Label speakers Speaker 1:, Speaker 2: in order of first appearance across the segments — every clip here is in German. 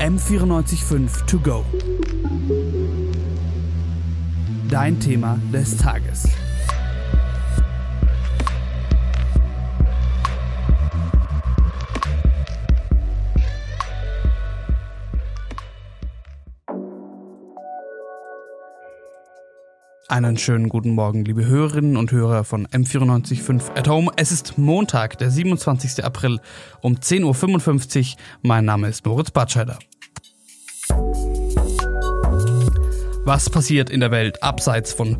Speaker 1: M945 To Go. Dein Thema des Tages. Einen schönen guten Morgen, liebe Hörerinnen und Hörer von M945 at Home. Es ist Montag, der 27. April um 10.55 Uhr. Mein Name ist Moritz Batscheider. Was passiert in der Welt abseits von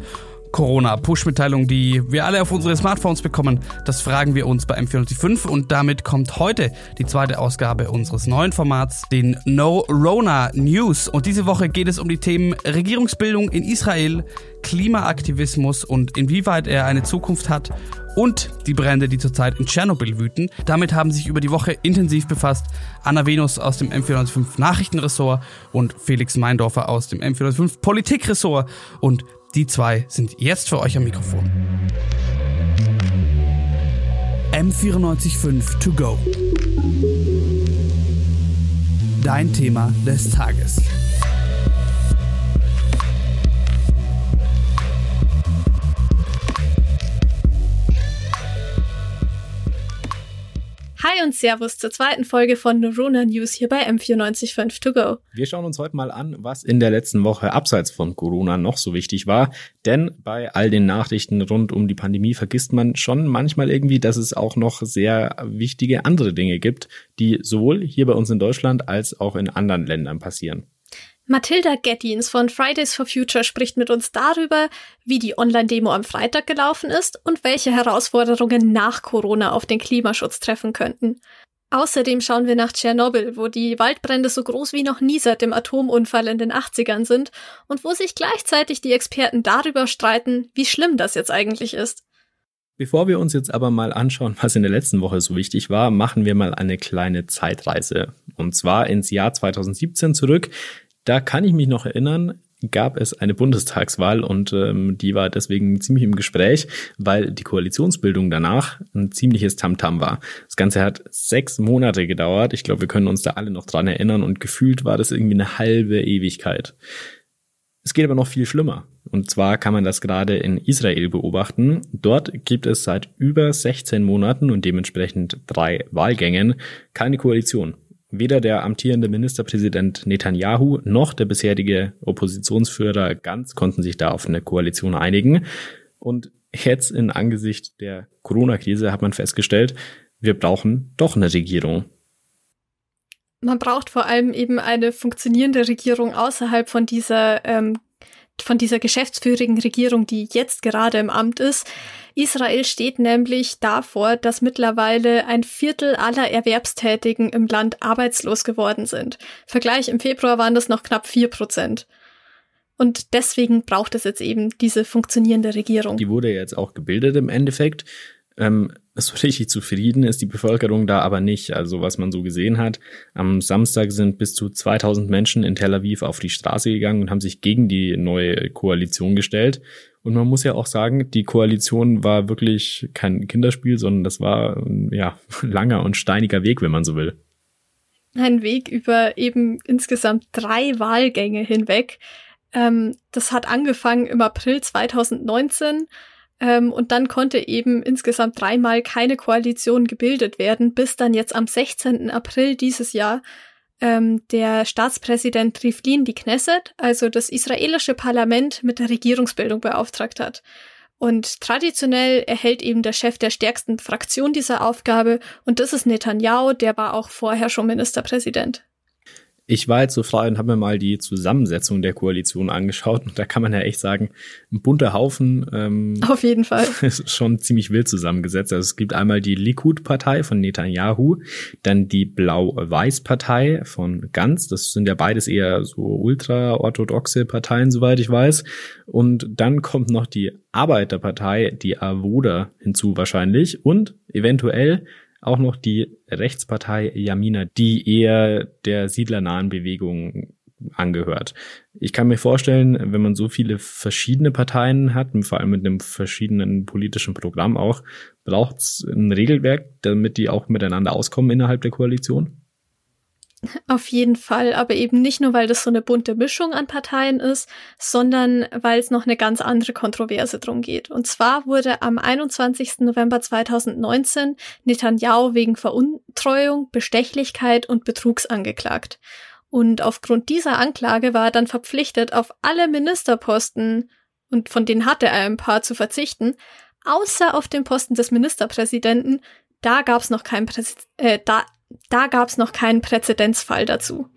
Speaker 1: Corona-Push-Mitteilung, die wir alle auf unsere Smartphones bekommen? Das fragen wir uns bei M495 und damit kommt heute die zweite Ausgabe unseres neuen Formats, den No Rona News. Und diese Woche geht es um die Themen Regierungsbildung in Israel, Klimaaktivismus und inwieweit er eine Zukunft hat und die Brände, die zurzeit in Tschernobyl wüten. Damit haben sich über die Woche intensiv befasst Anna Venus aus dem M495 Nachrichtenressort und Felix Meindorfer aus dem M495 Politikressort und die zwei sind jetzt für euch am Mikrofon. M945 To Go. Dein Thema des Tages.
Speaker 2: Hi und Servus zur zweiten Folge von Neurona News hier bei M945 To Go.
Speaker 3: Wir schauen uns heute mal an, was in der letzten Woche abseits von Corona noch so wichtig war. Denn bei all den Nachrichten rund um die Pandemie vergisst man schon manchmal irgendwie, dass es auch noch sehr wichtige andere Dinge gibt, die sowohl hier bei uns in Deutschland als auch in anderen Ländern passieren.
Speaker 2: Mathilda Gettins von Fridays for Future spricht mit uns darüber, wie die Online-Demo am Freitag gelaufen ist und welche Herausforderungen nach Corona auf den Klimaschutz treffen könnten. Außerdem schauen wir nach Tschernobyl, wo die Waldbrände so groß wie noch nie seit dem Atomunfall in den 80ern sind und wo sich gleichzeitig die Experten darüber streiten, wie schlimm das jetzt eigentlich ist.
Speaker 3: Bevor wir uns jetzt aber mal anschauen, was in der letzten Woche so wichtig war, machen wir mal eine kleine Zeitreise. Und zwar ins Jahr 2017 zurück. Da kann ich mich noch erinnern, gab es eine Bundestagswahl und ähm, die war deswegen ziemlich im Gespräch, weil die Koalitionsbildung danach ein ziemliches Tamtam war. Das Ganze hat sechs Monate gedauert. Ich glaube, wir können uns da alle noch dran erinnern und gefühlt war das irgendwie eine halbe Ewigkeit. Es geht aber noch viel schlimmer. Und zwar kann man das gerade in Israel beobachten. Dort gibt es seit über 16 Monaten und dementsprechend drei Wahlgängen keine Koalition. Weder der amtierende Ministerpräsident Netanyahu noch der bisherige Oppositionsführer Ganz konnten sich da auf eine Koalition einigen. Und jetzt in Angesicht der Corona-Krise hat man festgestellt, wir brauchen doch eine Regierung.
Speaker 2: Man braucht vor allem eben eine funktionierende Regierung außerhalb von dieser ähm, von dieser geschäftsführigen Regierung, die jetzt gerade im Amt ist. Israel steht nämlich davor, dass mittlerweile ein Viertel aller Erwerbstätigen im Land arbeitslos geworden sind. Vergleich im Februar waren das noch knapp vier Prozent. Und deswegen braucht es jetzt eben diese funktionierende Regierung.
Speaker 3: Die wurde jetzt auch gebildet im Endeffekt. Ähm, so richtig zufrieden ist die Bevölkerung da aber nicht. Also was man so gesehen hat, am Samstag sind bis zu 2000 Menschen in Tel Aviv auf die Straße gegangen und haben sich gegen die neue Koalition gestellt. Und man muss ja auch sagen, die Koalition war wirklich kein Kinderspiel, sondern das war ein ja, langer und steiniger Weg, wenn man so will.
Speaker 2: Ein Weg über eben insgesamt drei Wahlgänge hinweg. Ähm, das hat angefangen im April 2019 ähm, und dann konnte eben insgesamt dreimal keine Koalition gebildet werden, bis dann jetzt am 16. April dieses Jahr ähm, der Staatspräsident Rivlin die Knesset, also das israelische Parlament, mit der Regierungsbildung beauftragt hat. Und traditionell erhält eben der Chef der stärksten Fraktion diese Aufgabe, und das ist Netanyahu, der war auch vorher schon Ministerpräsident.
Speaker 3: Ich war jetzt so frei und habe mir mal die Zusammensetzung der Koalition angeschaut und da kann man ja echt sagen, ein bunter Haufen.
Speaker 2: Ähm, Auf jeden Fall.
Speaker 3: Ist schon ziemlich wild zusammengesetzt. Also es gibt einmal die Likud-Partei von Netanyahu, dann die Blau-Weiß-Partei von Ganz. Das sind ja beides eher so ultra-orthodoxe Parteien, soweit ich weiß. Und dann kommt noch die Arbeiterpartei, die Avoda hinzu wahrscheinlich und eventuell auch noch die Rechtspartei Yamina, die eher der siedlernahen Bewegung angehört. Ich kann mir vorstellen, wenn man so viele verschiedene Parteien hat, vor allem mit einem verschiedenen politischen Programm auch, braucht es ein Regelwerk, damit die auch miteinander auskommen innerhalb der Koalition?
Speaker 2: Auf jeden Fall, aber eben nicht nur, weil das so eine bunte Mischung an Parteien ist, sondern weil es noch eine ganz andere Kontroverse drum geht. Und zwar wurde am 21. November 2019 Netanyahu wegen Veruntreuung, Bestechlichkeit und Betrugs angeklagt. Und aufgrund dieser Anklage war er dann verpflichtet, auf alle Ministerposten, und von denen hatte er ein paar zu verzichten, außer auf den Posten des Ministerpräsidenten, da gab es noch keinen Präs äh, da da gab es noch keinen Präzedenzfall dazu.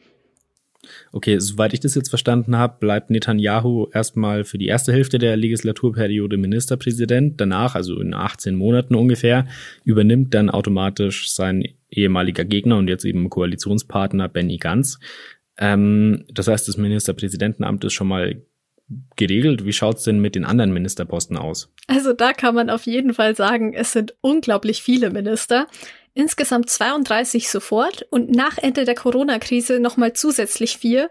Speaker 3: Okay, soweit ich das jetzt verstanden habe, bleibt Netanyahu erstmal für die erste Hälfte der Legislaturperiode Ministerpräsident. Danach, also in 18 Monaten ungefähr, übernimmt dann automatisch sein ehemaliger Gegner und jetzt eben Koalitionspartner Benny Gantz. Ähm, das heißt, das Ministerpräsidentenamt ist schon mal geregelt. Wie schaut's denn mit den anderen Ministerposten aus?
Speaker 2: Also da kann man auf jeden Fall sagen, es sind unglaublich viele Minister insgesamt 32 sofort und nach Ende der Corona-Krise nochmal zusätzlich vier.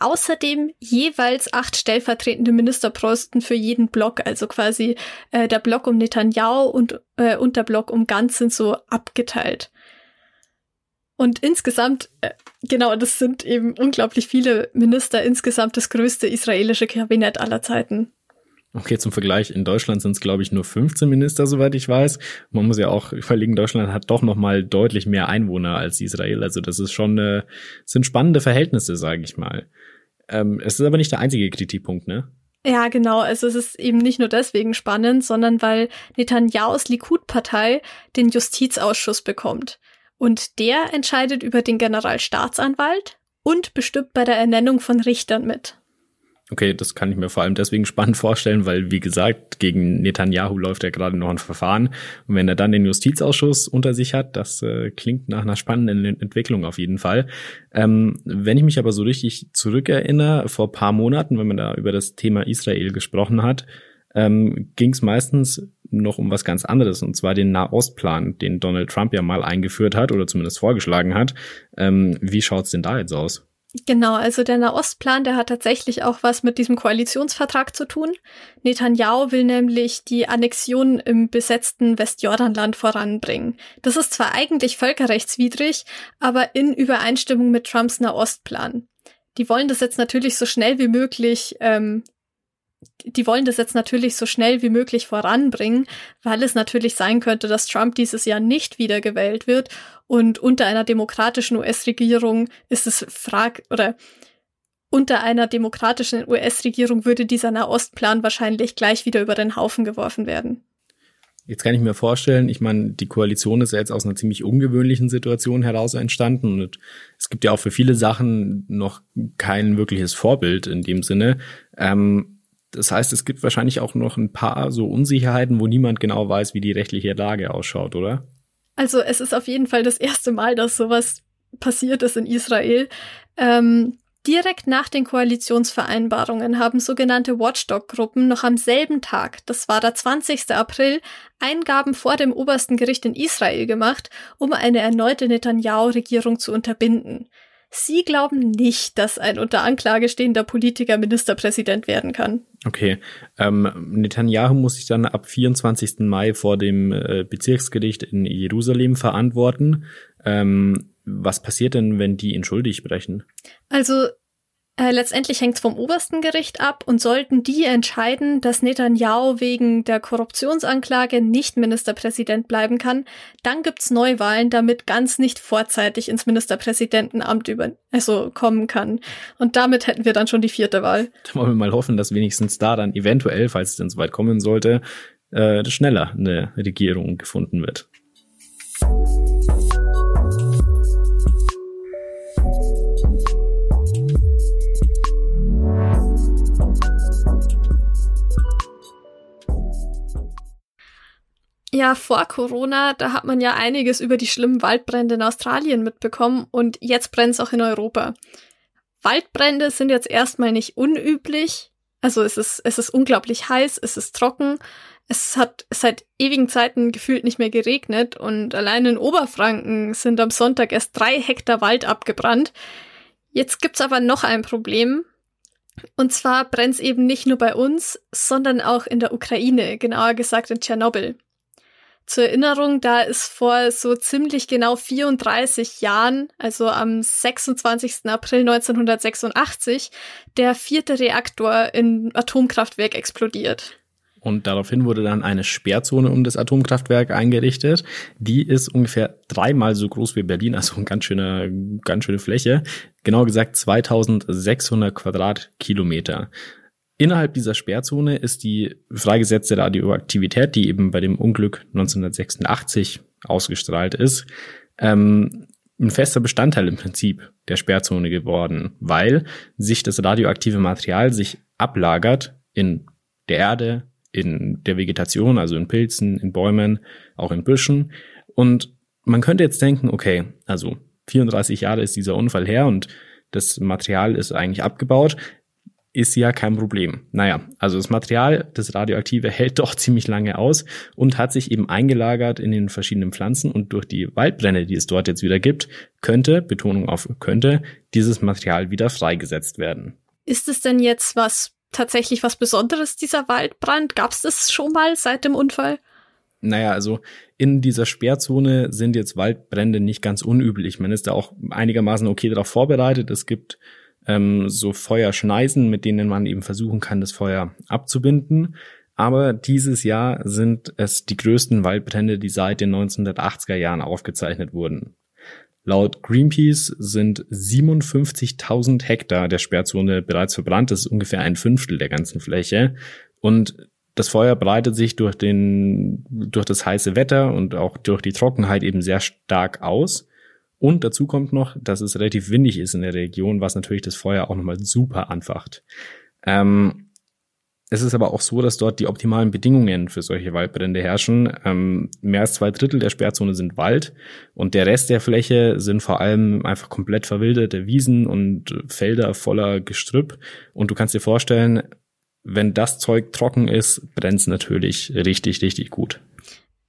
Speaker 2: Außerdem jeweils acht stellvertretende Ministerposten für jeden Block, also quasi äh, der Block um Netanyahu und, äh, und der Block um Ganz sind so abgeteilt. Und insgesamt, äh, genau, das sind eben unglaublich viele Minister, insgesamt das größte israelische Kabinett aller Zeiten.
Speaker 3: Okay, zum Vergleich, in Deutschland sind es, glaube ich, nur 15 Minister, soweit ich weiß. Man muss ja auch überlegen, Deutschland hat doch noch mal deutlich mehr Einwohner als Israel. Also das ist schon, äh, sind spannende Verhältnisse, sage ich mal. Ähm, es ist aber nicht der einzige Kritikpunkt, ne?
Speaker 2: Ja, genau. Also es ist eben nicht nur deswegen spannend, sondern weil Netanyahus Likud-Partei den Justizausschuss bekommt. Und der entscheidet über den Generalstaatsanwalt und bestimmt bei der Ernennung von Richtern mit.
Speaker 3: Okay, das kann ich mir vor allem deswegen spannend vorstellen, weil, wie gesagt, gegen Netanyahu läuft ja gerade noch ein Verfahren. Und wenn er dann den Justizausschuss unter sich hat, das äh, klingt nach einer spannenden Entwicklung auf jeden Fall. Ähm, wenn ich mich aber so richtig zurückerinnere, vor paar Monaten, wenn man da über das Thema Israel gesprochen hat, ähm, ging es meistens noch um was ganz anderes, und zwar den Nahostplan, den Donald Trump ja mal eingeführt hat oder zumindest vorgeschlagen hat. Ähm, wie schaut's denn da jetzt aus?
Speaker 2: Genau, also der Nahostplan, der hat tatsächlich auch was mit diesem Koalitionsvertrag zu tun. Netanyahu will nämlich die Annexion im besetzten Westjordanland voranbringen. Das ist zwar eigentlich völkerrechtswidrig, aber in Übereinstimmung mit Trumps Nahostplan. Die wollen das jetzt natürlich so schnell wie möglich ähm, die wollen das jetzt natürlich so schnell wie möglich voranbringen, weil es natürlich sein könnte, dass Trump dieses Jahr nicht wiedergewählt wird und unter einer demokratischen US-Regierung ist es frag oder unter einer demokratischen US-Regierung würde dieser Nahostplan wahrscheinlich gleich wieder über den Haufen geworfen werden.
Speaker 3: Jetzt kann ich mir vorstellen, ich meine, die Koalition ist ja jetzt aus einer ziemlich ungewöhnlichen Situation heraus entstanden und es gibt ja auch für viele Sachen noch kein wirkliches Vorbild in dem Sinne. Ähm, das heißt, es gibt wahrscheinlich auch noch ein paar so Unsicherheiten, wo niemand genau weiß, wie die rechtliche Lage ausschaut, oder?
Speaker 2: Also es ist auf jeden Fall das erste Mal, dass sowas passiert ist in Israel. Ähm, direkt nach den Koalitionsvereinbarungen haben sogenannte Watchdog-Gruppen noch am selben Tag, das war der 20. April, Eingaben vor dem obersten Gericht in Israel gemacht, um eine erneute Netanyahu-Regierung zu unterbinden. Sie glauben nicht, dass ein unter Anklage stehender Politiker Ministerpräsident werden kann.
Speaker 3: Okay. Ähm, Netanyahu muss sich dann ab 24. Mai vor dem äh, Bezirksgericht in Jerusalem verantworten. Ähm, was passiert denn, wenn die ihn schuldig sprechen?
Speaker 2: Also äh, letztendlich hängt es vom obersten Gericht ab und sollten die entscheiden, dass Netanyahu wegen der Korruptionsanklage nicht Ministerpräsident bleiben kann, dann gibt's Neuwahlen, damit ganz nicht vorzeitig ins Ministerpräsidentenamt über also kommen kann. Und damit hätten wir dann schon die vierte Wahl.
Speaker 3: Da wollen wir mal hoffen, dass wenigstens da dann eventuell, falls es denn so weit kommen sollte, äh, schneller eine Regierung gefunden wird.
Speaker 2: Ja, vor Corona, da hat man ja einiges über die schlimmen Waldbrände in Australien mitbekommen und jetzt brennt es auch in Europa. Waldbrände sind jetzt erstmal nicht unüblich. Also es ist, es ist unglaublich heiß, es ist trocken. Es hat seit ewigen Zeiten gefühlt nicht mehr geregnet und allein in Oberfranken sind am Sonntag erst drei Hektar Wald abgebrannt. Jetzt gibt's aber noch ein Problem. Und zwar brennt's eben nicht nur bei uns, sondern auch in der Ukraine, genauer gesagt in Tschernobyl. Zur Erinnerung, da ist vor so ziemlich genau 34 Jahren, also am 26. April 1986, der vierte Reaktor in Atomkraftwerk explodiert.
Speaker 3: Und daraufhin wurde dann eine Sperrzone um das Atomkraftwerk eingerichtet. Die ist ungefähr dreimal so groß wie Berlin, also eine ganz schöne, ganz schöne Fläche. Genau gesagt 2600 Quadratkilometer. Innerhalb dieser Sperrzone ist die freigesetzte Radioaktivität, die eben bei dem Unglück 1986 ausgestrahlt ist, ähm, ein fester Bestandteil im Prinzip der Sperrzone geworden, weil sich das radioaktive Material sich ablagert in der Erde, in der Vegetation, also in Pilzen, in Bäumen, auch in Büschen. Und man könnte jetzt denken, okay, also 34 Jahre ist dieser Unfall her und das Material ist eigentlich abgebaut ist ja kein Problem. Naja, also das Material, das Radioaktive, hält doch ziemlich lange aus und hat sich eben eingelagert in den verschiedenen Pflanzen und durch die Waldbrände, die es dort jetzt wieder gibt, könnte, Betonung auf könnte, dieses Material wieder freigesetzt werden.
Speaker 2: Ist es denn jetzt was tatsächlich was Besonderes, dieser Waldbrand? Gab es das schon mal seit dem Unfall?
Speaker 3: Naja, also in dieser Sperrzone sind jetzt Waldbrände nicht ganz unüblich. Man ist da auch einigermaßen okay darauf vorbereitet. Es gibt ähm, so Feuerschneisen, mit denen man eben versuchen kann, das Feuer abzubinden. Aber dieses Jahr sind es die größten Waldbrände, die seit den 1980er Jahren aufgezeichnet wurden. Laut Greenpeace sind 57.000 Hektar der Sperrzone bereits verbrannt. Das ist ungefähr ein Fünftel der ganzen Fläche. Und das Feuer breitet sich durch den, durch das heiße Wetter und auch durch die Trockenheit eben sehr stark aus. Und dazu kommt noch, dass es relativ windig ist in der Region, was natürlich das Feuer auch nochmal super anfacht. Ähm, es ist aber auch so, dass dort die optimalen Bedingungen für solche Waldbrände herrschen. Ähm, mehr als zwei Drittel der Sperrzone sind Wald und der Rest der Fläche sind vor allem einfach komplett verwilderte Wiesen und Felder voller Gestrüpp. Und du kannst dir vorstellen, wenn das Zeug trocken ist, brennt es natürlich richtig, richtig gut.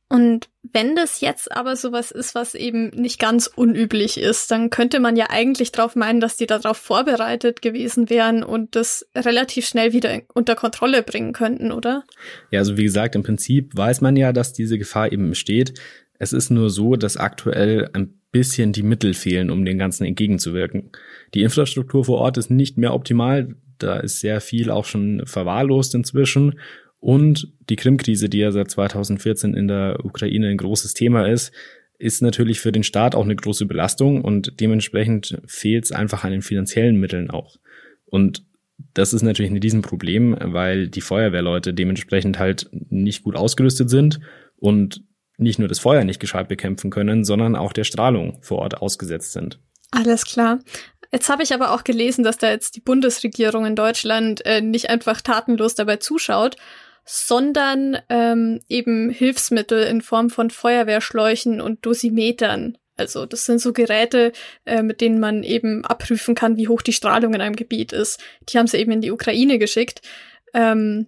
Speaker 2: Und wenn das jetzt aber sowas ist, was eben nicht ganz unüblich ist, dann könnte man ja eigentlich darauf meinen, dass die darauf vorbereitet gewesen wären und das relativ schnell wieder unter Kontrolle bringen könnten, oder?
Speaker 3: Ja, also wie gesagt, im Prinzip weiß man ja, dass diese Gefahr eben besteht. Es ist nur so, dass aktuell ein bisschen die Mittel fehlen, um den Ganzen entgegenzuwirken. Die Infrastruktur vor Ort ist nicht mehr optimal. Da ist sehr viel auch schon verwahrlost inzwischen. Und die Krim-Krise, die ja seit 2014 in der Ukraine ein großes Thema ist, ist natürlich für den Staat auch eine große Belastung und dementsprechend fehlt es einfach an den finanziellen Mitteln auch. Und das ist natürlich ein Riesenproblem, weil die Feuerwehrleute dementsprechend halt nicht gut ausgerüstet sind und nicht nur das Feuer nicht gescheit bekämpfen können, sondern auch der Strahlung vor Ort ausgesetzt sind.
Speaker 2: Alles klar. Jetzt habe ich aber auch gelesen, dass da jetzt die Bundesregierung in Deutschland äh, nicht einfach tatenlos dabei zuschaut, sondern ähm, eben Hilfsmittel in Form von Feuerwehrschläuchen und Dosimetern. Also das sind so Geräte, äh, mit denen man eben abprüfen kann, wie hoch die Strahlung in einem Gebiet ist. Die haben sie eben in die Ukraine geschickt. Ähm,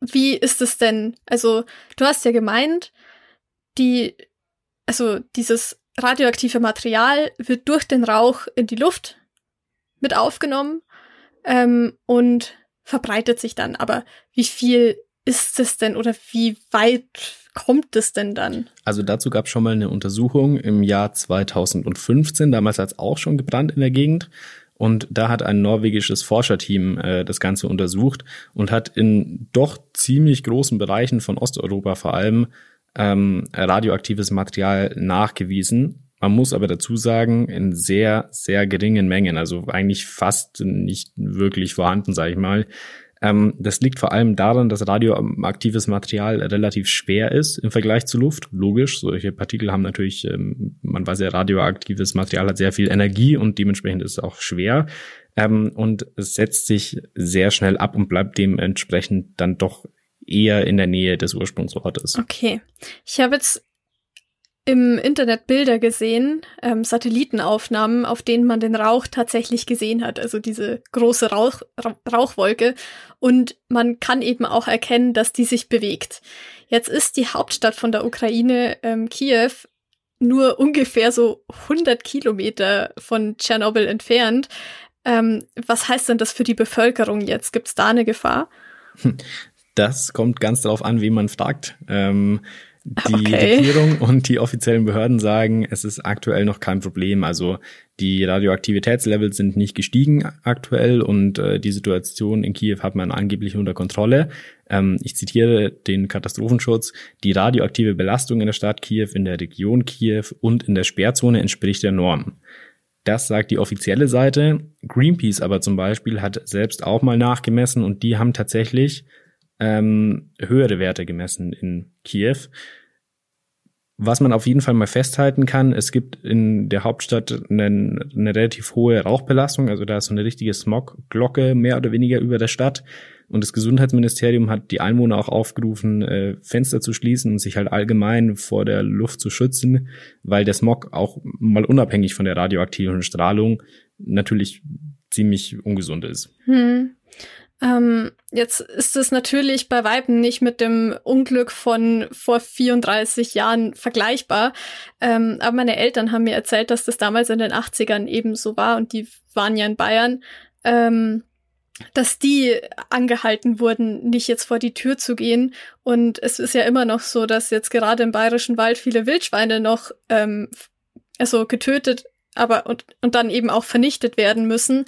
Speaker 2: wie ist es denn? Also du hast ja gemeint, die, also dieses radioaktive Material wird durch den Rauch in die Luft mit aufgenommen ähm, und verbreitet sich dann. Aber wie viel ist es denn oder wie weit kommt es denn dann?
Speaker 3: Also dazu gab es schon mal eine Untersuchung im Jahr 2015. Damals hat es auch schon gebrannt in der Gegend. Und da hat ein norwegisches Forscherteam äh, das Ganze untersucht und hat in doch ziemlich großen Bereichen von Osteuropa vor allem ähm, radioaktives Material nachgewiesen. Man muss aber dazu sagen, in sehr, sehr geringen Mengen, also eigentlich fast nicht wirklich vorhanden, sage ich mal. Ähm, das liegt vor allem daran, dass radioaktives Material relativ schwer ist im Vergleich zu Luft. Logisch, solche Partikel haben natürlich, ähm, man weiß ja, radioaktives Material hat sehr viel Energie und dementsprechend ist es auch schwer. Ähm, und es setzt sich sehr schnell ab und bleibt dementsprechend dann doch eher in der Nähe des Ursprungsortes.
Speaker 2: Okay. Ich habe jetzt im Internet Bilder gesehen, ähm, Satellitenaufnahmen, auf denen man den Rauch tatsächlich gesehen hat, also diese große Rauch, Ra Rauchwolke. Und man kann eben auch erkennen, dass die sich bewegt. Jetzt ist die Hauptstadt von der Ukraine, ähm, Kiew, nur ungefähr so 100 Kilometer von Tschernobyl entfernt. Ähm, was heißt denn das für die Bevölkerung jetzt? Gibt es da eine Gefahr?
Speaker 3: Das kommt ganz darauf an, wie man fragt. Ähm, Die
Speaker 2: Okay.
Speaker 3: Regierung und die offiziellen Behörden sagen, es ist aktuell noch kein Problem. Also die Radioaktivitätslevel sind nicht gestiegen aktuell und äh, die Situation in Kiew hat man angeblich unter Kontrolle. Ähm, ich zitiere den Katastrophenschutz. Die radioaktive Belastung in der Stadt Kiew, in der Region Kiew und in der Sperrzone entspricht der Norm. Das sagt die offizielle Seite. Greenpeace aber zum Beispiel hat selbst auch mal nachgemessen und die haben tatsächlich ähm, höhere Werte gemessen in Kiew. Was man auf jeden Fall mal festhalten kann, es gibt in der Hauptstadt eine, eine relativ hohe Rauchbelastung, also da ist so eine richtige Smogglocke mehr oder weniger über der Stadt. Und das Gesundheitsministerium hat die Einwohner auch aufgerufen, äh, Fenster zu schließen und sich halt allgemein vor der Luft zu schützen, weil der Smog auch mal unabhängig von der radioaktiven Strahlung natürlich ziemlich ungesund ist.
Speaker 2: Hm. Ähm, jetzt ist es natürlich bei Weiben nicht mit dem Unglück von vor 34 Jahren vergleichbar. Ähm, aber meine Eltern haben mir erzählt, dass das damals in den 80ern eben so war und die waren ja in Bayern, ähm, dass die angehalten wurden, nicht jetzt vor die Tür zu gehen. Und es ist ja immer noch so, dass jetzt gerade im Bayerischen Wald viele Wildschweine noch ähm, also getötet aber und, und dann eben auch vernichtet werden müssen,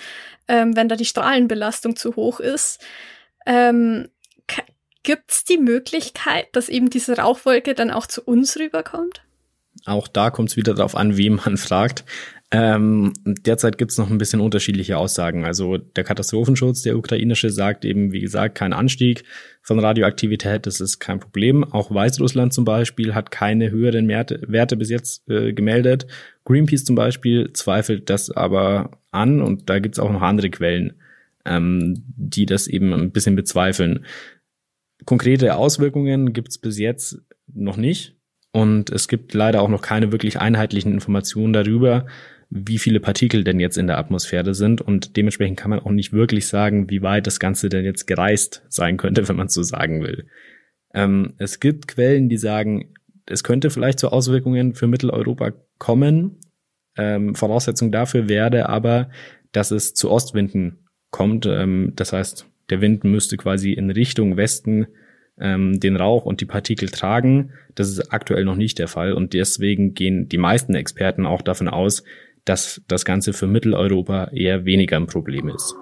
Speaker 2: ähm, wenn da die Strahlenbelastung zu hoch ist. Ähm, Gibt es die Möglichkeit, dass eben diese Rauchwolke dann auch zu uns rüberkommt?
Speaker 3: Auch da kommt es wieder darauf an, wem man fragt. Ähm, derzeit gibt es noch ein bisschen unterschiedliche Aussagen. Also der Katastrophenschutz, der ukrainische, sagt eben, wie gesagt, kein Anstieg von Radioaktivität, das ist kein Problem. Auch Weißrussland zum Beispiel hat keine höheren Werte, bis jetzt äh, gemeldet. Greenpeace zum Beispiel zweifelt das aber an und da gibt es auch noch andere Quellen, ähm, die das eben ein bisschen bezweifeln. Konkrete Auswirkungen gibt es bis jetzt noch nicht. Und es gibt leider auch noch keine wirklich einheitlichen Informationen darüber, wie viele Partikel denn jetzt in der Atmosphäre sind. Und dementsprechend kann man auch nicht wirklich sagen, wie weit das Ganze denn jetzt gereist sein könnte, wenn man so sagen will. Ähm, es gibt Quellen, die sagen, es könnte vielleicht zu Auswirkungen für Mitteleuropa kommen. Ähm, Voraussetzung dafür wäre aber, dass es zu Ostwinden kommt. Ähm, das heißt, der Wind müsste quasi in Richtung Westen ähm, den Rauch und die Partikel tragen. Das ist aktuell noch nicht der Fall und deswegen gehen die meisten Experten auch davon aus, dass das Ganze für Mitteleuropa eher weniger ein Problem ist.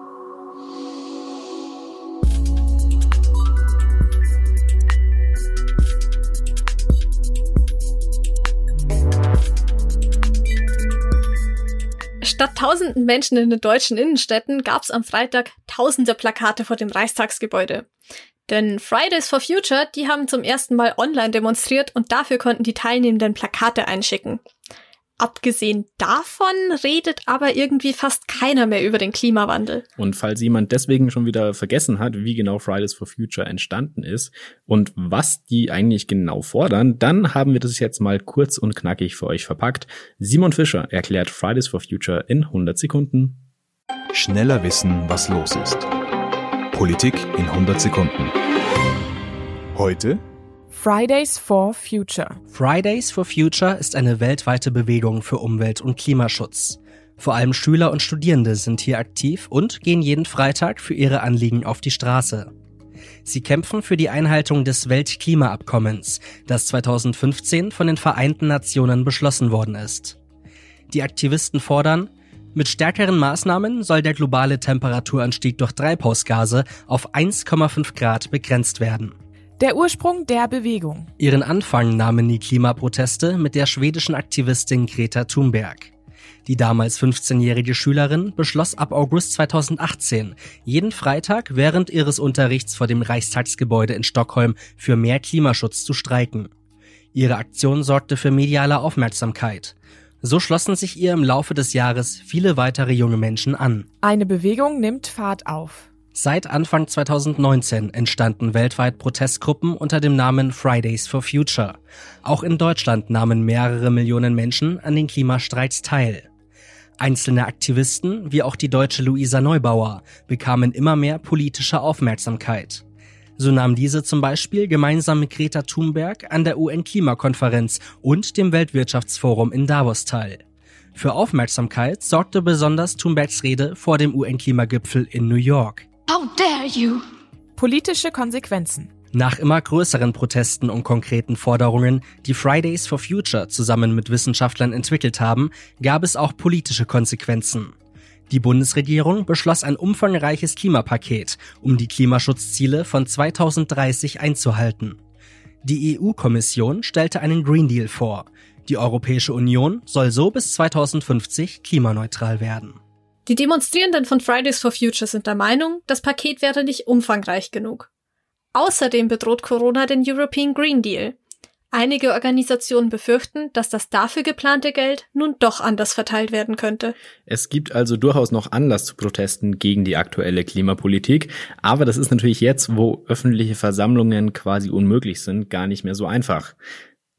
Speaker 2: Statt tausenden Menschen in den deutschen Innenstädten gab es am Freitag tausende Plakate vor dem Reichstagsgebäude. Denn Fridays for Future, die haben zum ersten Mal online demonstriert und dafür konnten die Teilnehmenden Plakate einschicken. Abgesehen davon redet aber irgendwie fast keiner mehr über den Klimawandel.
Speaker 3: Und falls jemand deswegen schon wieder vergessen hat, wie genau Fridays for Future entstanden ist und was die eigentlich genau fordern, dann haben wir das jetzt mal kurz und knackig für euch verpackt. Simon Fischer erklärt Fridays for Future in 100 Sekunden.
Speaker 4: Schneller wissen, was los ist. Politik in 100 Sekunden. Heute
Speaker 5: Fridays for Future.
Speaker 6: Fridays for Future ist eine weltweite Bewegung für Umwelt- und Klimaschutz. Vor allem Schüler und Studierende sind hier aktiv und gehen jeden Freitag für ihre Anliegen auf die Straße. Sie kämpfen für die Einhaltung des Weltklimaabkommens, das 2015 von den Vereinten Nationen beschlossen worden ist. Die Aktivisten fordern, mit stärkeren Maßnahmen soll der globale Temperaturanstieg durch Treibhausgase auf 1,5 Grad begrenzt werden.
Speaker 5: Der Ursprung der Bewegung.
Speaker 6: Ihren Anfang nahmen die Klimaproteste mit der schwedischen Aktivistin Greta Thunberg. Die damals 15-jährige Schülerin beschloss ab August 2018, jeden Freitag während ihres Unterrichts vor dem Reichstagsgebäude in Stockholm für mehr Klimaschutz zu streiken. Ihre Aktion sorgte für mediale Aufmerksamkeit. So schlossen sich ihr im Laufe des Jahres viele weitere junge Menschen an.
Speaker 5: Eine Bewegung nimmt Fahrt auf.
Speaker 6: Seit Anfang 2019 entstanden weltweit Protestgruppen unter dem Namen Fridays for Future. Auch in Deutschland nahmen mehrere Millionen Menschen an den Klimastreiks teil. Einzelne Aktivisten, wie auch die deutsche Luisa Neubauer, bekamen immer mehr politische Aufmerksamkeit. So nahm diese zum Beispiel gemeinsam mit Greta Thunberg an der UN-Klimakonferenz und dem Weltwirtschaftsforum in Davos teil. Für Aufmerksamkeit sorgte besonders Thunbergs Rede vor dem UN-Klimagipfel in New York.
Speaker 7: How dare you!
Speaker 5: Politische Konsequenzen.
Speaker 6: Nach immer größeren Protesten und konkreten Forderungen, die Fridays for Future zusammen mit Wissenschaftlern entwickelt haben, gab es auch politische Konsequenzen. Die Bundesregierung beschloss ein umfangreiches Klimapaket, um die Klimaschutzziele von 2030 einzuhalten. Die EU-Kommission stellte einen Green Deal vor. Die Europäische Union soll so bis 2050 klimaneutral werden.
Speaker 2: Die Demonstrierenden von Fridays for Future sind der Meinung, das Paket wäre nicht umfangreich genug. Außerdem bedroht Corona den European Green Deal. Einige Organisationen befürchten, dass das dafür geplante Geld nun doch anders verteilt werden könnte.
Speaker 3: Es gibt also durchaus noch Anlass zu Protesten gegen die aktuelle Klimapolitik, aber das ist natürlich jetzt, wo öffentliche Versammlungen quasi unmöglich sind, gar nicht mehr so einfach.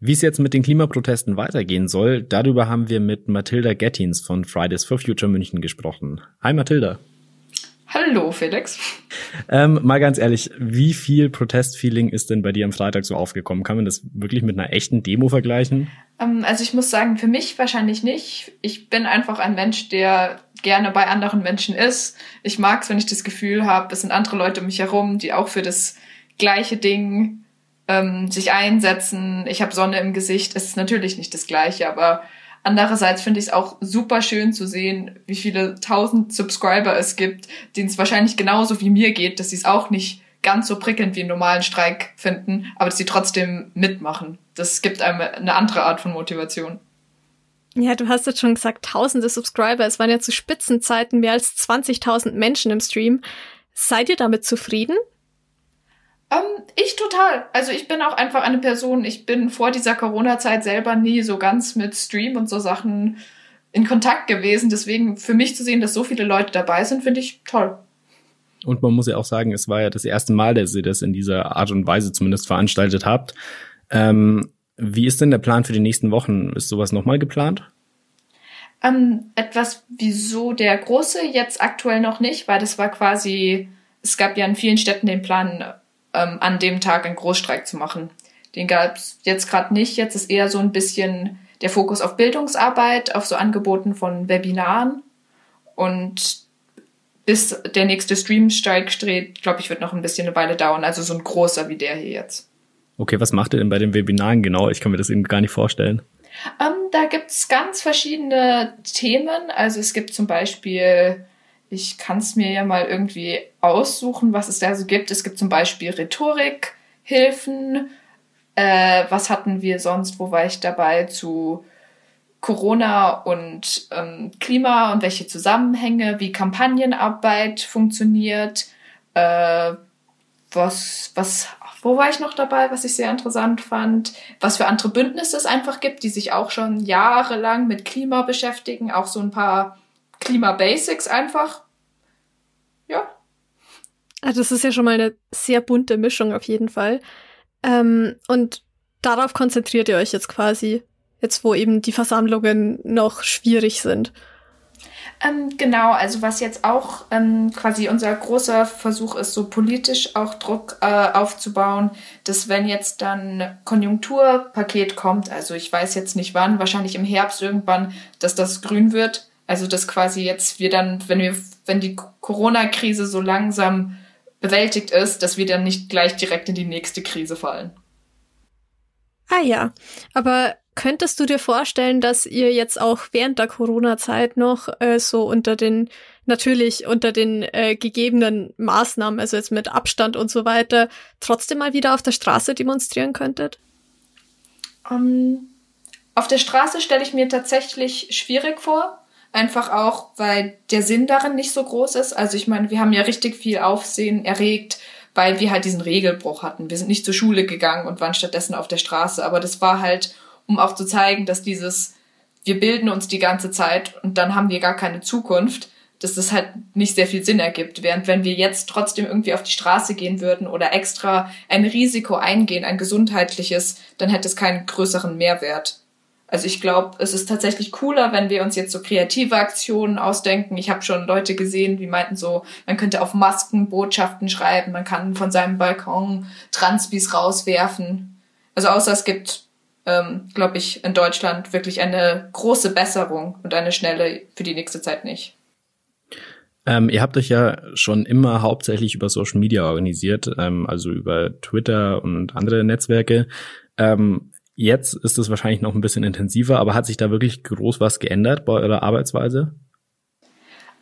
Speaker 3: Wie es jetzt mit den Klimaprotesten weitergehen soll, darüber haben wir mit Mathilda Gettins von Fridays for Future München gesprochen. Hi Mathilda.
Speaker 7: Hallo, Felix.
Speaker 3: Ähm, mal ganz ehrlich, wie viel Protestfeeling ist denn bei dir am Freitag so aufgekommen? Kann man das wirklich mit einer echten Demo vergleichen?
Speaker 7: Ähm, also ich muss sagen, für mich wahrscheinlich nicht. Ich bin einfach ein Mensch, der gerne bei anderen Menschen ist. Ich mag es, wenn ich das Gefühl habe, es sind andere Leute um mich herum, die auch für das gleiche Ding ähm, sich einsetzen. Ich habe Sonne im Gesicht. Es ist natürlich nicht das gleiche, aber Andererseits finde ich es auch super schön zu sehen, wie viele tausend Subscriber es gibt, denen es wahrscheinlich genauso wie mir geht, dass sie es auch nicht ganz so prickelnd wie einen normalen Streik finden, aber dass sie trotzdem mitmachen. Das gibt einem eine andere Art von Motivation.
Speaker 2: Ja, du hast jetzt schon gesagt, tausende Subscriber. Es waren ja zu Spitzenzeiten mehr als 20.000 Menschen im Stream. Seid ihr damit zufrieden?
Speaker 7: Ähm, ich total. Also ich bin auch einfach eine Person, ich bin vor dieser Corona-Zeit selber nie so ganz mit Stream und so Sachen in Kontakt gewesen. Deswegen für mich zu sehen, dass so viele Leute dabei sind, finde ich toll.
Speaker 3: Und man muss ja auch sagen, es war ja das erste Mal, dass ihr das in dieser Art und Weise zumindest veranstaltet habt. Ähm, wie ist denn der Plan für die nächsten Wochen? Ist sowas nochmal geplant?
Speaker 7: Ähm, etwas, wieso der große jetzt aktuell noch nicht, weil das war quasi, es gab ja in vielen Städten den Plan, ähm, an dem Tag einen Großstreik zu machen. Den gab es jetzt gerade nicht. Jetzt ist eher so ein bisschen der Fokus auf Bildungsarbeit, auf so Angeboten von Webinaren. Und bis der nächste Streamstreik steht, glaube ich, wird noch ein bisschen eine Weile dauern. Also so ein großer wie der hier jetzt.
Speaker 3: Okay, was macht ihr denn bei den Webinaren genau? Ich kann mir das eben gar nicht vorstellen.
Speaker 7: Ähm, da gibt's ganz verschiedene Themen. Also es gibt zum Beispiel ich kann es mir ja mal irgendwie aussuchen, was es da so gibt. Es gibt zum Beispiel Rhetorikhilfen. Äh, was hatten wir sonst? Wo war ich dabei? Zu Corona und ähm, Klima und welche Zusammenhänge, wie Kampagnenarbeit funktioniert. Äh, was, was, wo war ich noch dabei, was ich sehr interessant fand? Was für andere Bündnisse es einfach gibt, die sich auch schon jahrelang mit Klima beschäftigen. Auch so ein paar Klima-Basics einfach.
Speaker 2: Also das ist ja schon mal eine sehr bunte Mischung auf jeden Fall. Ähm, und darauf konzentriert ihr euch jetzt quasi, jetzt wo eben die Versammlungen noch schwierig sind.
Speaker 7: Ähm, genau, also was jetzt auch ähm, quasi unser großer Versuch ist, so politisch auch Druck äh, aufzubauen, dass wenn jetzt dann Konjunkturpaket kommt, also ich weiß jetzt nicht wann, wahrscheinlich im Herbst irgendwann, dass das grün wird, also dass quasi jetzt wir dann, wenn wir, wenn die Corona-Krise so langsam bewältigt ist, dass wir dann nicht gleich direkt in die nächste Krise fallen.
Speaker 2: Ah ja, aber könntest du dir vorstellen, dass ihr jetzt auch während der Corona-Zeit noch äh, so unter den, natürlich unter den äh, gegebenen Maßnahmen, also jetzt mit Abstand und so weiter, trotzdem mal wieder auf der Straße demonstrieren könntet?
Speaker 7: Um, ähm, auf der Straße stelle ich mir tatsächlich schwierig vor. Einfach auch, weil der Sinn darin nicht so groß ist. Also ich meine, wir haben ja richtig viel Aufsehen erregt, weil wir halt diesen Regelbruch hatten. Wir sind nicht zur Schule gegangen und waren stattdessen auf der Straße. Aber das war halt, um auch zu zeigen, dass dieses, wir bilden uns die ganze Zeit und dann haben wir gar keine Zukunft, dass das halt nicht sehr viel Sinn ergibt. Während wenn wir jetzt trotzdem irgendwie auf die Straße gehen würden oder extra ein Risiko eingehen, ein gesundheitliches, dann hätte es keinen größeren Mehrwert. Also ich glaube, es ist tatsächlich cooler, wenn wir uns jetzt so kreative Aktionen ausdenken. Ich habe schon Leute gesehen, die meinten so, man könnte auf Masken Botschaften schreiben, man kann von seinem Balkon Transbis rauswerfen. Also außer es gibt, ähm, glaube ich, in Deutschland wirklich eine große Besserung und eine schnelle für die nächste Zeit nicht.
Speaker 3: Ähm, ihr habt euch ja schon immer hauptsächlich über Social Media organisiert, ähm, also über Twitter und andere Netzwerke. Ähm, jetzt ist es wahrscheinlich noch ein bisschen intensiver, aber hat sich da wirklich groß was geändert bei eurer Arbeitsweise?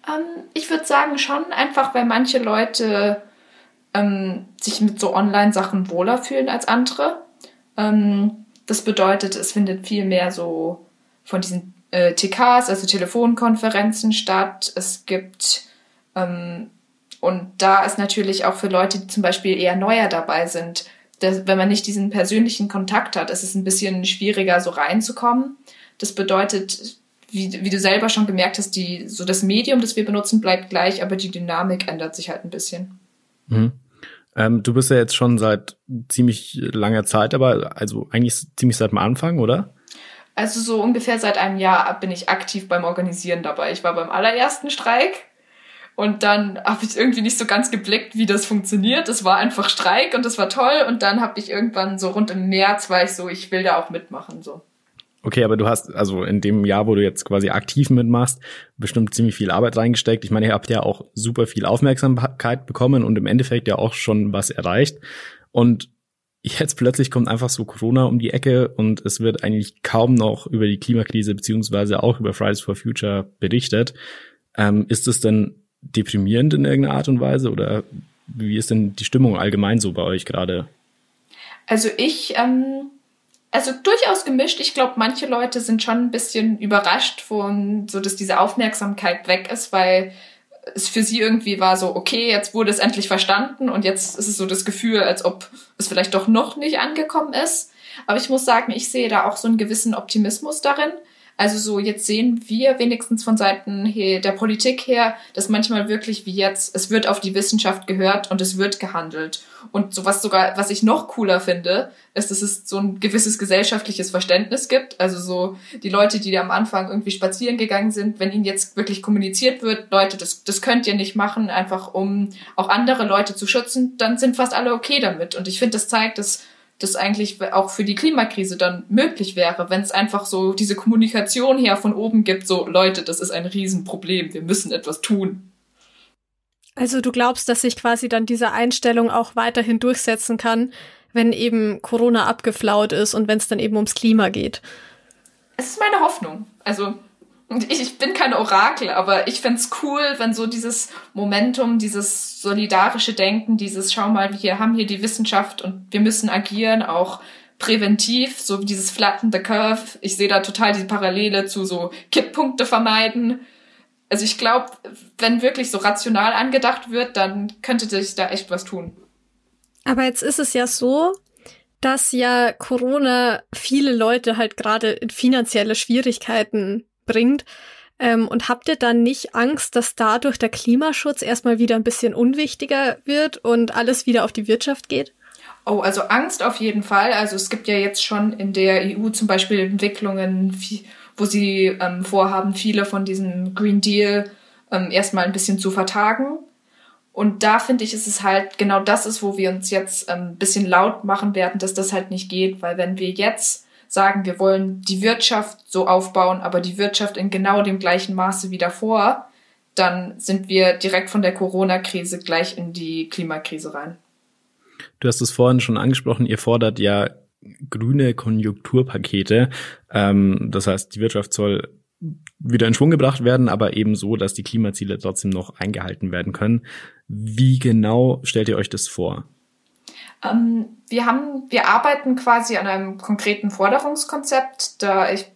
Speaker 7: Ähm, ich würde sagen schon, einfach weil manche Leute ähm, sich mit so Online-Sachen wohler fühlen als andere. Ähm, das bedeutet, es findet viel mehr so von diesen äh, TKs, also Telefonkonferenzen statt. Es gibt ähm, und da ist natürlich auch für Leute, die zum Beispiel eher neuer dabei sind, dass, wenn man nicht diesen persönlichen Kontakt hat, ist es ein bisschen schwieriger, so reinzukommen. Das bedeutet, wie, wie du selber schon gemerkt hast, die, so das Medium, das wir benutzen, bleibt gleich, aber die Dynamik ändert sich halt ein bisschen.
Speaker 3: Mhm. Ähm, du bist ja jetzt schon seit ziemlich langer Zeit, aber also eigentlich ziemlich seit dem Anfang, oder?
Speaker 7: Also so ungefähr seit einem Jahr bin ich aktiv beim Organisieren dabei. Ich war beim allerersten Streik und dann habe ich irgendwie nicht so ganz geblickt, wie das funktioniert. Es war einfach Streik und das war toll. Und dann habe ich irgendwann so rund im März war ich so, ich will da auch mitmachen. So.
Speaker 3: Okay, aber du hast also in dem Jahr, wo du jetzt quasi aktiv mitmachst, bestimmt ziemlich viel Arbeit reingesteckt. Ich meine, ihr habt ja auch super viel Aufmerksamkeit bekommen und im Endeffekt ja auch schon was erreicht. Und jetzt plötzlich kommt einfach so Corona um die Ecke und es wird eigentlich kaum noch über die Klimakrise beziehungsweise auch über Fridays for Future berichtet. Ähm, ist es denn deprimierend in irgendeiner Art und Weise oder wie ist denn die Stimmung allgemein so bei euch gerade?
Speaker 7: Also ich, ähm, also durchaus gemischt. Ich glaube, manche Leute sind schon ein bisschen überrascht von, so dass diese Aufmerksamkeit weg ist, weil es für sie irgendwie war so, okay, jetzt wurde es endlich verstanden und jetzt ist es so das Gefühl, als ob es vielleicht doch noch nicht angekommen ist. Aber ich muss sagen, ich sehe da auch so einen gewissen Optimismus darin, also so jetzt sehen wir wenigstens von Seiten der Politik her, dass manchmal wirklich wie jetzt, es wird auf die Wissenschaft gehört und es wird gehandelt. Und so was sogar, was ich noch cooler finde, ist, dass es so ein gewisses gesellschaftliches Verständnis gibt. Also so die Leute, die am Anfang irgendwie spazieren gegangen sind, wenn ihnen jetzt wirklich kommuniziert wird, Leute, das, das könnt ihr nicht machen, einfach um auch andere Leute zu schützen, dann sind fast alle okay damit. Und ich finde, das zeigt, dass das eigentlich auch für die Klimakrise dann möglich wäre, wenn es einfach so diese Kommunikation her von oben gibt, so Leute, das ist ein Riesenproblem, wir müssen etwas tun.
Speaker 2: Also du glaubst, dass sich quasi dann diese Einstellung auch weiterhin durchsetzen kann, wenn eben Corona abgeflaut ist und wenn es dann eben ums Klima geht?
Speaker 7: Es ist meine Hoffnung. Also ich, bin kein Orakel, aber ich fände cool, wenn so dieses Momentum, dieses solidarische Denken, dieses Schau mal, wir haben hier die Wissenschaft und wir müssen agieren, auch präventiv, so dieses Flatten the Curve. Ich sehe da total die Parallele zu so Kipppunkte vermeiden. Also ich glaube, wenn wirklich so rational angedacht wird, dann könnte sich da echt was tun.
Speaker 2: Aber jetzt ist es ja so, dass ja Corona viele Leute halt gerade in finanzielle Schwierigkeiten bringt. Ähm, und habt ihr dann nicht Angst, dass dadurch der Klimaschutz erstmal wieder ein bisschen unwichtiger wird und alles wieder auf die Wirtschaft geht?
Speaker 7: Oh, also Angst auf jeden Fall. Also es gibt ja jetzt schon in der EU zum Beispiel Entwicklungen, wo sie ähm, vorhaben, viele von diesem Green Deal ähm, erstmal ein bisschen zu vertagen. Und da finde ich, ist es halt genau das ist, wo wir uns jetzt ein ähm, bisschen laut machen werden, dass das halt nicht geht, weil wenn wir jetzt sagen, wir wollen die Wirtschaft so aufbauen, aber die Wirtschaft in genau dem gleichen Maße wie davor, dann sind wir direkt von der Corona-Krise gleich in die Klimakrise rein.
Speaker 3: Du hast es vorhin schon angesprochen, ihr fordert ja grüne Konjunkturpakete. Ähm, das heißt, die Wirtschaft soll wieder in Schwung gebracht werden, aber eben so, dass die Klimaziele trotzdem noch eingehalten werden können. Wie genau stellt ihr euch das vor?
Speaker 7: Ähm, wir haben, wir arbeiten quasi an einem konkreten Forderungskonzept. Da ich,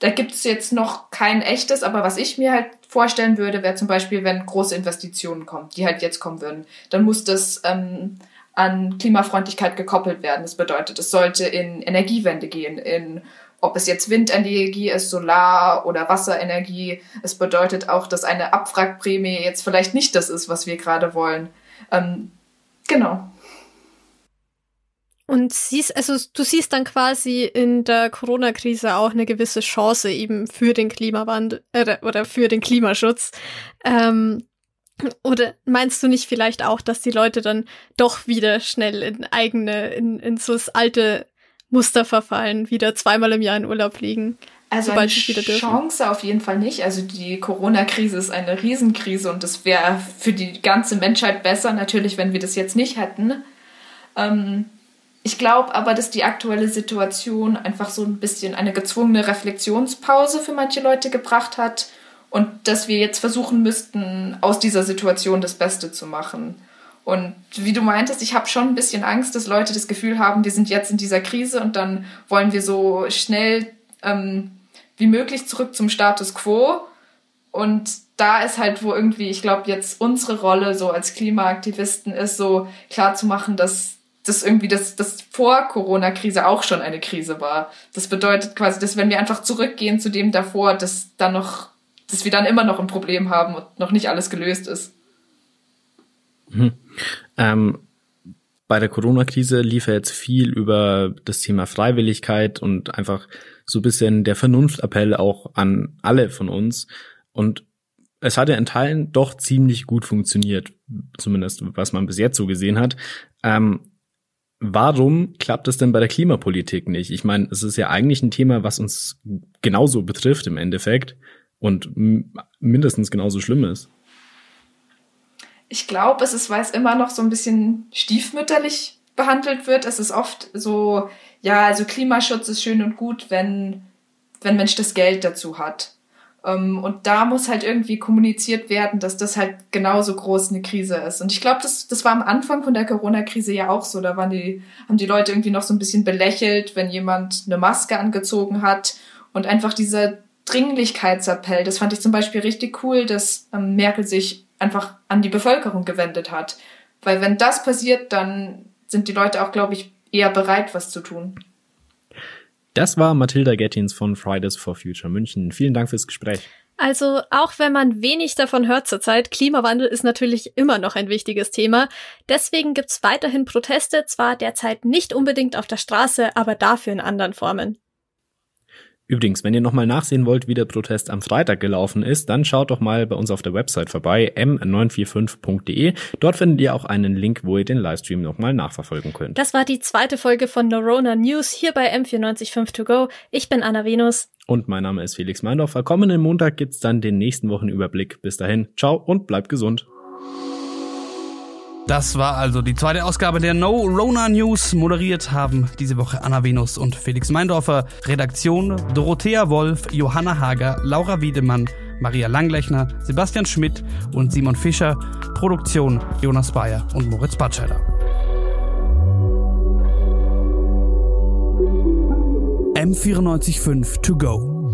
Speaker 7: da gibt es jetzt noch kein echtes, aber was ich mir halt vorstellen würde, wäre zum Beispiel, wenn große Investitionen kommen, die halt jetzt kommen würden, dann muss das ähm, an Klimafreundlichkeit gekoppelt werden. Das bedeutet, es sollte in Energiewende gehen, in ob es jetzt Windenergie ist, Solar- oder Wasserenergie. Es bedeutet auch, dass eine Abwrackprämie jetzt vielleicht nicht das ist, was wir gerade wollen. Ähm, genau.
Speaker 2: Und siehst, also du siehst dann quasi in der Corona-Krise auch eine gewisse Chance eben für den Klimawandel äh, oder für den Klimaschutz. Ähm, oder meinst du nicht vielleicht auch, dass die Leute dann doch wieder schnell in eigene, in, in so das alte Muster verfallen, wieder zweimal im Jahr in Urlaub fliegen?
Speaker 7: Also eine Chance auf jeden Fall nicht. Also die Corona-Krise ist eine Riesenkrise und es wäre für die ganze Menschheit besser, natürlich, wenn wir das jetzt nicht hätten. Ähm, ich glaube aber, dass die aktuelle Situation einfach so ein bisschen eine gezwungene Reflexionspause für manche Leute gebracht hat und dass wir jetzt versuchen müssten, aus dieser Situation das Beste zu machen. Und wie du meintest, ich habe schon ein bisschen Angst, dass Leute das Gefühl haben, wir sind jetzt in dieser Krise und dann wollen wir so schnell ähm, wie möglich zurück zum Status quo. Und da ist halt, wo irgendwie, ich glaube, jetzt unsere Rolle so als Klimaaktivisten ist, so klar zu machen, dass das irgendwie das, das vor Corona-Krise auch schon eine Krise war. Das bedeutet quasi, dass wenn wir einfach zurückgehen zu dem davor, dass dann noch, dass wir dann immer noch ein Problem haben und noch nicht alles gelöst ist.
Speaker 3: Mhm. Ähm, bei der Corona-Krise lief ja jetzt viel über das Thema Freiwilligkeit und einfach so ein bisschen der Vernunftappell auch an alle von uns. Und es hat ja in Teilen doch ziemlich gut funktioniert, zumindest was man bis jetzt so gesehen hat. Ähm, Warum klappt es denn bei der Klimapolitik nicht? Ich meine, es ist ja eigentlich ein Thema, was uns genauso betrifft im Endeffekt und mindestens genauso schlimm ist.
Speaker 7: Ich glaube, es ist, weil es immer noch so ein bisschen stiefmütterlich behandelt wird. Es ist oft so, ja, also Klimaschutz ist schön und gut, wenn, wenn Mensch das Geld dazu hat. Ähm, und da muss halt irgendwie kommuniziert werden, dass das halt genauso groß eine Krise ist. Und ich glaube, das, das war am Anfang von der Corona-Krise ja auch so. Da waren die, haben die Leute irgendwie noch so ein bisschen belächelt, wenn jemand eine Maske angezogen hat. Und einfach dieser Dringlichkeitsappell, das fand ich zum Beispiel richtig cool, dass ähm, Merkel sich einfach an die Bevölkerung gewendet hat. Weil wenn das passiert, dann sind die Leute auch, glaube ich, eher bereit, was zu tun.
Speaker 3: Das war Mathilda Gettins von Fridays for Future München. Vielen Dank fürs Gespräch.
Speaker 2: Also auch wenn man wenig davon hört zurzeit, Klimawandel ist natürlich immer noch ein wichtiges Thema. Deswegen gibt's weiterhin Proteste, zwar derzeit nicht unbedingt auf der Straße, aber dafür in anderen Formen.
Speaker 3: Übrigens, wenn ihr nochmal nachsehen wollt, wie der Protest am Freitag gelaufen ist, dann schaut doch mal bei uns auf der Website vorbei, m945.de. Dort findet ihr auch einen Link, wo ihr den Livestream nochmal nachverfolgen könnt.
Speaker 2: Das war die zweite Folge von Neurona News hier bei M945 To Go. Ich bin Anna Venus.
Speaker 3: Und mein Name ist Felix Meindorfer. Kommenden Montag gibt's dann den nächsten Wochenüberblick. Bis dahin, ciao und bleibt gesund.
Speaker 1: Das war also die zweite Ausgabe der No Rona News. Moderiert haben diese Woche Anna Venus und Felix Meindorfer. Redaktion Dorothea Wolf, Johanna Hager, Laura Wiedemann, Maria Langlechner, Sebastian Schmidt und Simon Fischer. Produktion Jonas Bayer und Moritz Batscheider. M945 to go.